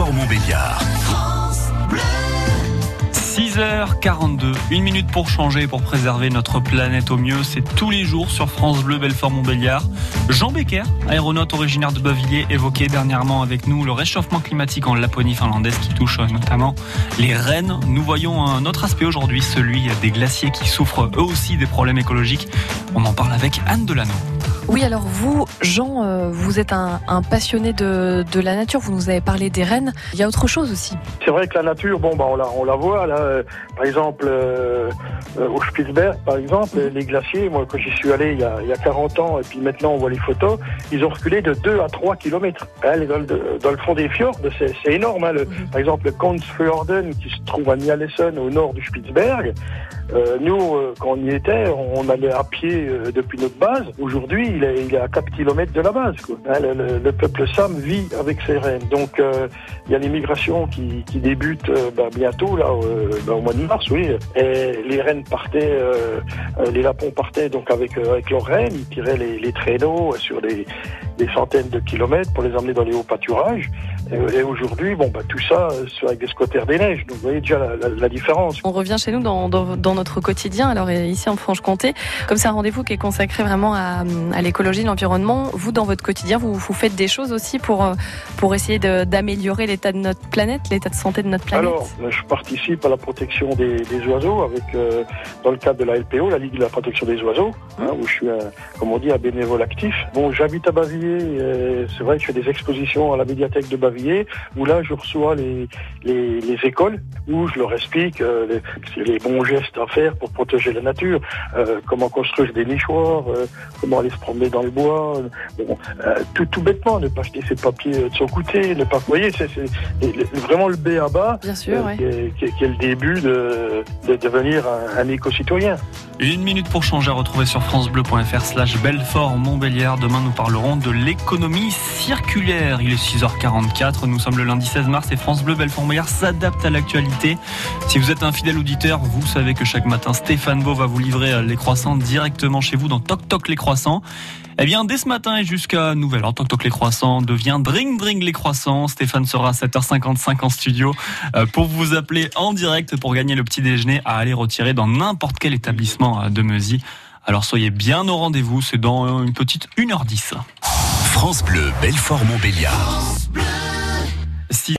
Belfort-Montbéliard. 6h42, une minute pour changer, pour préserver notre planète au mieux. C'est tous les jours sur France Bleu Belfort-Montbéliard. Jean Becker, aéronaute originaire de Bavilliers, évoquait dernièrement avec nous le réchauffement climatique en Laponie finlandaise qui touche notamment les rennes. Nous voyons un autre aspect aujourd'hui, celui des glaciers qui souffrent eux aussi des problèmes écologiques. On en parle avec Anne Delano. Oui, alors vous, Jean, euh, vous êtes un, passionné de, la nature. Vous nous avez parlé des rennes. Il y a autre chose aussi. C'est vrai que la nature, bon, bah, on, la, on la voit là. Euh, par exemple, euh, au Spitzberg, par exemple, mhm. les glaciers. Moi, quand j'y suis allé il y, a, il y, a, 40 ans, et puis maintenant on voit les photos, ils ont reculé de 2 à 3 kilomètres. Hein, dans, le fond des fjords, c'est énorme. Hein, mhm. Par exemple, le Konstfjorden, qui se trouve à Nialesen, au nord du Spitzberg. Euh, nous, euh, quand on y était, on allait à pied euh, depuis notre base. Aujourd'hui, il est, à 4 km de la base. Hein, le, le, peuple Sam vit avec ses reines. Donc, il y a l'immigration qui, qui débute bah, bientôt, là, au mois de mars, oui. Et les rennes partaient, les lapons partaient donc avec, leurs reines. Ils tiraient les, les traîneaux sur des, des, centaines de kilomètres pour les emmener dans les hauts pâturages. Et, aujourd'hui, bon, bah, tout ça, c'est avec des squatters des neiges. Donc, vous voyez déjà la, la, la différence. On revient chez nous dans, dans, dans notre quotidien. Alors ici en Franche-Comté, comme c'est un rendez-vous qui est consacré vraiment à, à l'écologie, l'environnement, vous dans votre quotidien, vous, vous faites des choses aussi pour, euh, pour essayer d'améliorer l'état de notre planète, l'état de santé de notre planète Alors, je participe à la protection des, des oiseaux avec, euh, dans le cadre de la LPO, la Ligue de la protection des oiseaux, hein, où je suis, comme on dit, un bénévole actif. Bon, j'habite à Bavilliers, c'est vrai que je fais des expositions à la médiathèque de Bavilliers, où là, je reçois les, les, les écoles, où je leur explique euh, les, les bons gestes à faire pour protéger la nature, euh, comment construire des nichoirs, euh, comment aller se promener dans le bois, bon, euh, tout, tout bêtement, ne pas jeter ses papiers de son côté, ne pas, vous voyez, c'est vraiment le B à bas, Bien sûr, qui, est, qui, est, le début de, de devenir un, un éco-citoyen. Une minute pour changer à retrouver sur francebleu.fr slash Belfort Montbéliard. Demain, nous parlerons de l'économie circulaire. Il est 6h44. Nous sommes le lundi 16 mars et France Bleu Belfort-Mollard s'adapte à l'actualité. Si vous êtes un fidèle auditeur, vous savez que chaque matin, Stéphane Beau va vous livrer euh, les croissants directement chez vous dans Toc Toc les croissants. Eh bien, dès ce matin et jusqu'à nouvelle heure, Toc Toc les croissants devient Dring Dring les croissants. Stéphane sera à 7h55 en studio euh, pour vous appeler en direct pour gagner le petit déjeuner à aller retirer dans n'importe quel établissement euh, de Meusy. Alors soyez bien au rendez-vous, c'est dans une petite 1h10. France Bleu, Belfort-Montbéliard. 6